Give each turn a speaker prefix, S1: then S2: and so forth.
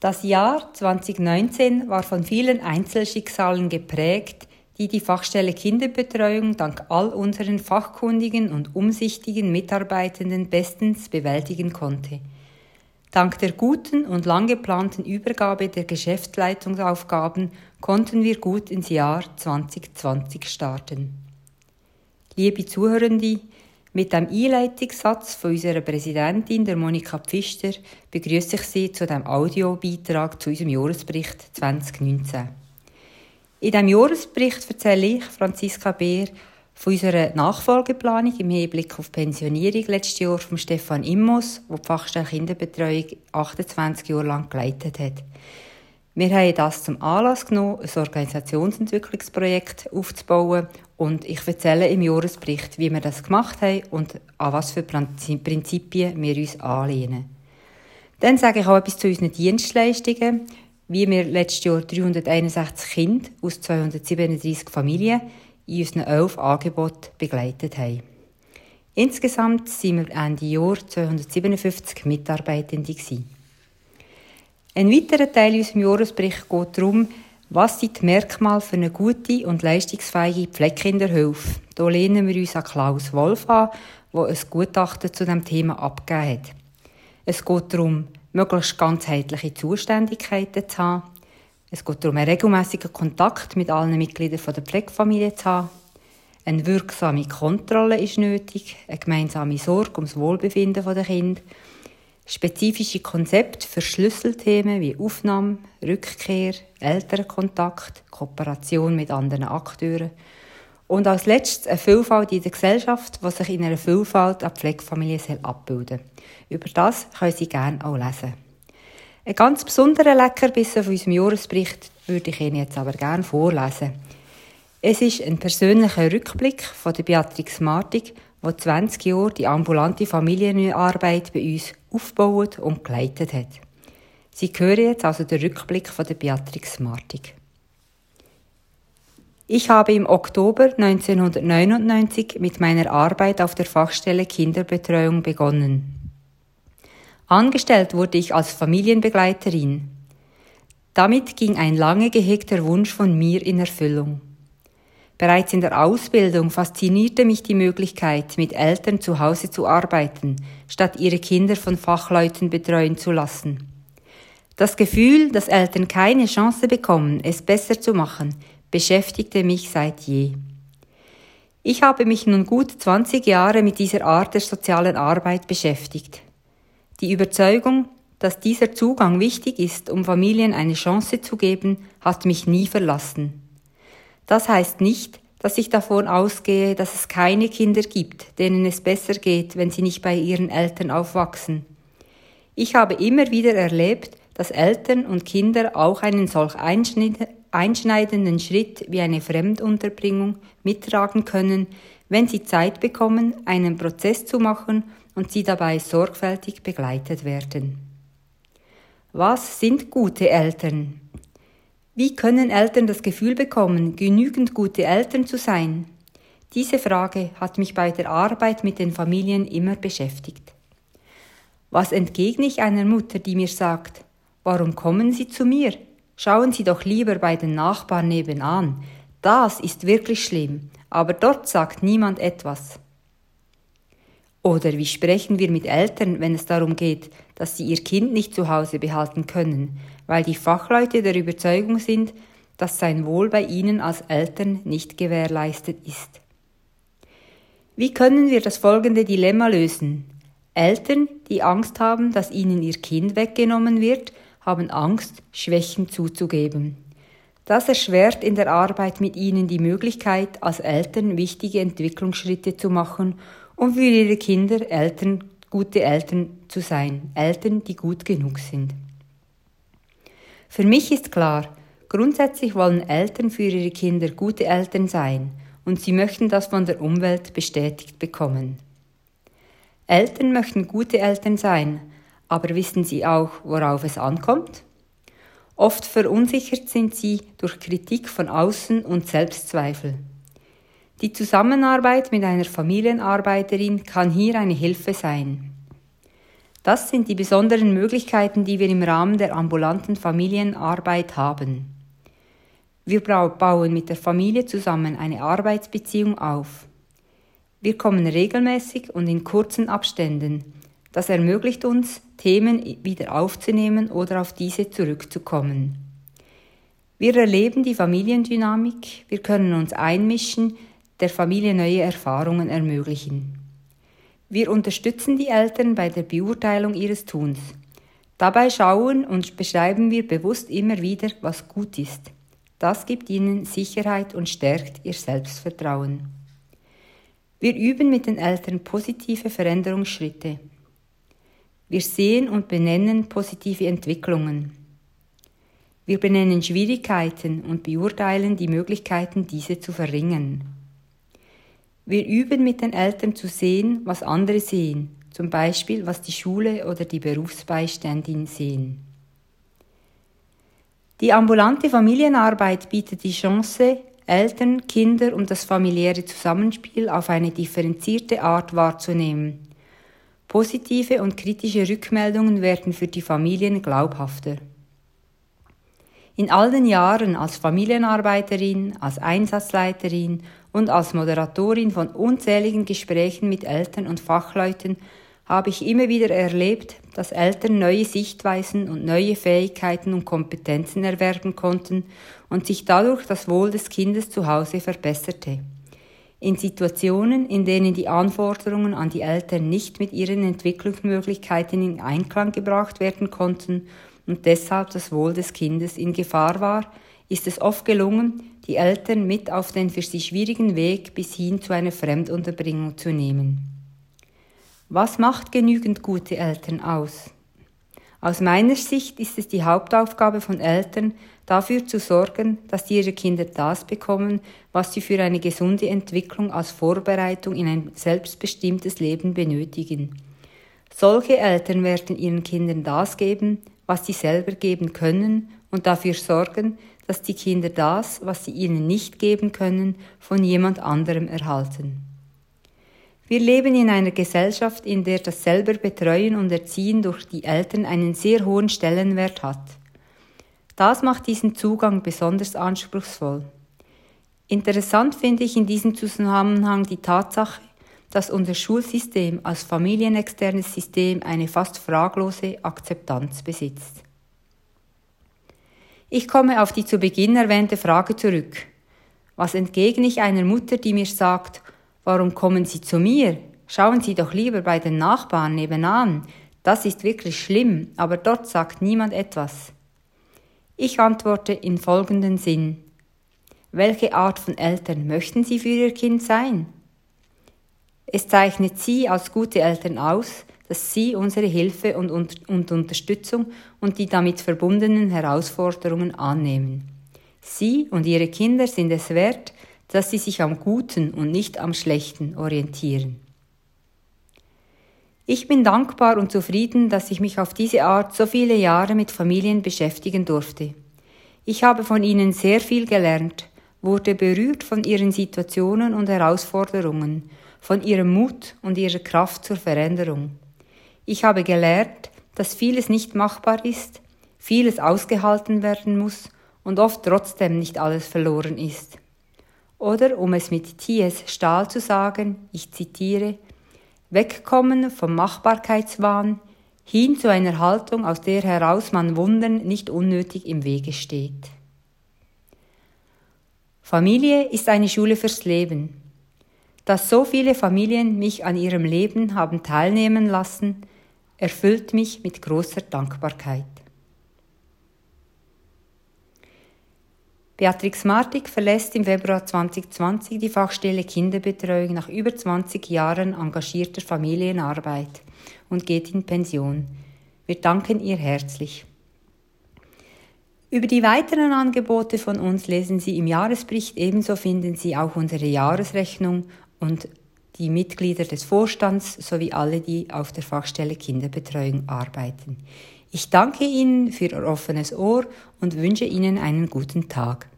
S1: Das Jahr 2019 war von vielen Einzelschicksalen geprägt, die die Fachstelle Kinderbetreuung dank all unseren fachkundigen und umsichtigen Mitarbeitenden bestens bewältigen konnte. Dank der guten und lang geplanten Übergabe der Geschäftsleitungsaufgaben konnten wir gut ins Jahr 2020 starten. Liebe Zuhörende, mit dem Einleitungssatz von unserer Präsidentin, der Monika Pfister, begrüße ich Sie zu dem Audiobeitrag zu unserem Jahresbericht 2019. In diesem Jahresbericht erzähle ich, Franziska Beer, von unserer Nachfolgeplanung im Hinblick auf Pensionierung letztes Jahr von Stefan Immos, der die Fachstelle Kinderbetreuung 28 Jahre lang geleitet hat. Wir haben das zum Anlass genommen, ein Organisationsentwicklungsprojekt aufzubauen und ich erzähle im Jahresbericht, wie wir das gemacht haben und an was für Prinzipien wir uns anlehnen. Dann sage ich auch etwas zu unseren Dienstleistungen, wie wir letztes Jahr 361 Kinder aus 237 Familien in unseren elf Angeboten begleitet haben. Insgesamt sind wir Ende Jahr 257 Mitarbeitende. Gewesen. Ein weiterer Teil unseres Jahresberichts geht darum, was sind die Merkmale für eine gute und leistungsfähige Pflegekinderhilfe? Hier lehnen wir uns an Klaus Wolf an, der ein Gutachten zu dem Thema abgegeben hat. Es geht darum, möglichst ganzheitliche Zuständigkeiten zu haben, es geht darum, einen regelmäßigen Kontakt mit allen Mitgliedern der Pflegefamilie zu haben. Eine wirksame Kontrolle ist nötig, eine gemeinsame Sorge ums Wohlbefinden der Kinder, spezifische Konzepte für Schlüsselthemen wie Aufnahme, Rückkehr, Elternkontakt, Kooperation mit anderen Akteuren und als letztes eine Vielfalt in der Gesellschaft, die sich in einer Vielfalt an Pflegefamilie abbilden soll. Über das können Sie gerne auch lesen. Ein ganz besonderer Leckerbissen von unserem Jahresbericht würde ich Ihnen jetzt aber gerne vorlesen. Es ist ein persönlicher Rückblick von der Beatrix Martig, die 20 Jahre die ambulante Familienarbeit bei uns aufgebaut und geleitet hat. Sie hören jetzt also den Rückblick von der Beatrix Martig. Ich habe im Oktober 1999 mit meiner Arbeit auf der Fachstelle Kinderbetreuung begonnen. Angestellt wurde ich als Familienbegleiterin. Damit ging ein lange gehegter Wunsch von mir in Erfüllung. Bereits in der Ausbildung faszinierte mich die Möglichkeit, mit Eltern zu Hause zu arbeiten, statt ihre Kinder von Fachleuten betreuen zu lassen. Das Gefühl, dass Eltern keine Chance bekommen, es besser zu machen, beschäftigte mich seit je. Ich habe mich nun gut 20 Jahre mit dieser Art der sozialen Arbeit beschäftigt. Die Überzeugung, dass dieser Zugang wichtig ist, um Familien eine Chance zu geben, hat mich nie verlassen. Das heißt nicht, dass ich davon ausgehe, dass es keine Kinder gibt, denen es besser geht, wenn sie nicht bei ihren Eltern aufwachsen. Ich habe immer wieder erlebt, dass Eltern und Kinder auch einen solch einschneidenden Schritt wie eine Fremdunterbringung mittragen können, wenn sie Zeit bekommen, einen Prozess zu machen und sie dabei sorgfältig begleitet werden. Was sind gute Eltern? Wie können Eltern das Gefühl bekommen, genügend gute Eltern zu sein? Diese Frage hat mich bei der Arbeit mit den Familien immer beschäftigt. Was entgegne ich einer Mutter, die mir sagt, warum kommen Sie zu mir? Schauen Sie doch lieber bei den Nachbarn nebenan. Das ist wirklich schlimm, aber dort sagt niemand etwas. Oder wie sprechen wir mit Eltern, wenn es darum geht, dass sie ihr Kind nicht zu Hause behalten können, weil die Fachleute der Überzeugung sind, dass sein Wohl bei ihnen als Eltern nicht gewährleistet ist. Wie können wir das folgende Dilemma lösen? Eltern, die Angst haben, dass ihnen ihr Kind weggenommen wird, haben Angst, Schwächen zuzugeben. Das erschwert in der Arbeit mit ihnen die Möglichkeit, als Eltern wichtige Entwicklungsschritte zu machen und für ihre Kinder Eltern, gute Eltern zu sein, Eltern, die gut genug sind. Für mich ist klar, grundsätzlich wollen Eltern für ihre Kinder gute Eltern sein und sie möchten das von der Umwelt bestätigt bekommen. Eltern möchten gute Eltern sein, aber wissen sie auch, worauf es ankommt? Oft verunsichert sind sie durch Kritik von außen und Selbstzweifel. Die Zusammenarbeit mit einer Familienarbeiterin kann hier eine Hilfe sein. Das sind die besonderen Möglichkeiten, die wir im Rahmen der ambulanten Familienarbeit haben. Wir bauen mit der Familie zusammen eine Arbeitsbeziehung auf. Wir kommen regelmäßig und in kurzen Abständen. Das ermöglicht uns, Themen wieder aufzunehmen oder auf diese zurückzukommen. Wir erleben die Familiendynamik, wir können uns einmischen, der Familie neue Erfahrungen ermöglichen. Wir unterstützen die Eltern bei der Beurteilung ihres Tuns. Dabei schauen und beschreiben wir bewusst immer wieder, was gut ist. Das gibt ihnen Sicherheit und stärkt ihr Selbstvertrauen. Wir üben mit den Eltern positive Veränderungsschritte. Wir sehen und benennen positive Entwicklungen. Wir benennen Schwierigkeiten und beurteilen die Möglichkeiten, diese zu verringern. Wir üben mit den Eltern zu sehen, was andere sehen, zum Beispiel was die Schule oder die Berufsbeiständin sehen. Die ambulante Familienarbeit bietet die Chance, Eltern, Kinder und das familiäre Zusammenspiel auf eine differenzierte Art wahrzunehmen. Positive und kritische Rückmeldungen werden für die Familien glaubhafter. In all den Jahren als Familienarbeiterin, als Einsatzleiterin und als Moderatorin von unzähligen Gesprächen mit Eltern und Fachleuten habe ich immer wieder erlebt, dass Eltern neue Sichtweisen und neue Fähigkeiten und Kompetenzen erwerben konnten und sich dadurch das Wohl des Kindes zu Hause verbesserte. In Situationen, in denen die Anforderungen an die Eltern nicht mit ihren Entwicklungsmöglichkeiten in Einklang gebracht werden konnten und deshalb das Wohl des Kindes in Gefahr war, ist es oft gelungen, die Eltern mit auf den für sie schwierigen Weg bis hin zu einer Fremdunterbringung zu nehmen. Was macht genügend gute Eltern aus? Aus meiner Sicht ist es die Hauptaufgabe von Eltern, dafür zu sorgen, dass ihre Kinder das bekommen, was sie für eine gesunde Entwicklung als Vorbereitung in ein selbstbestimmtes Leben benötigen. Solche Eltern werden ihren Kindern das geben, was sie selber geben können und dafür sorgen, dass die Kinder das, was sie ihnen nicht geben können, von jemand anderem erhalten. Wir leben in einer Gesellschaft, in der das selber Betreuen und Erziehen durch die Eltern einen sehr hohen Stellenwert hat. Das macht diesen Zugang besonders anspruchsvoll. Interessant finde ich in diesem Zusammenhang die Tatsache, dass unser Schulsystem als familienexternes System eine fast fraglose Akzeptanz besitzt. Ich komme auf die zu Beginn erwähnte Frage zurück. Was entgegne ich einer Mutter, die mir sagt, warum kommen Sie zu mir? Schauen Sie doch lieber bei den Nachbarn nebenan. Das ist wirklich schlimm, aber dort sagt niemand etwas. Ich antworte in folgenden Sinn. Welche Art von Eltern möchten Sie für Ihr Kind sein? Es zeichnet Sie als gute Eltern aus, dass Sie unsere Hilfe und, und, und Unterstützung und die damit verbundenen Herausforderungen annehmen. Sie und Ihre Kinder sind es wert, dass Sie sich am Guten und nicht am Schlechten orientieren. Ich bin dankbar und zufrieden, dass ich mich auf diese Art so viele Jahre mit Familien beschäftigen durfte. Ich habe von ihnen sehr viel gelernt, wurde berührt von ihren Situationen und Herausforderungen von ihrem Mut und ihrer Kraft zur Veränderung. Ich habe gelernt, dass vieles nicht machbar ist, vieles ausgehalten werden muss und oft trotzdem nicht alles verloren ist. Oder um es mit T.S. Stahl zu sagen, ich zitiere, wegkommen vom Machbarkeitswahn hin zu einer Haltung, aus der heraus man Wundern nicht unnötig im Wege steht. Familie ist eine Schule fürs Leben. Dass so viele Familien mich an ihrem Leben haben teilnehmen lassen, erfüllt mich mit großer Dankbarkeit. Beatrix Martig verlässt im Februar 2020 die Fachstelle Kinderbetreuung nach über 20 Jahren engagierter Familienarbeit und geht in Pension. Wir danken ihr herzlich. Über die weiteren Angebote von uns lesen Sie im Jahresbericht, ebenso finden Sie auch unsere Jahresrechnung und die Mitglieder des Vorstands sowie alle, die auf der Fachstelle Kinderbetreuung arbeiten. Ich danke Ihnen für Ihr offenes Ohr und wünsche Ihnen einen guten Tag.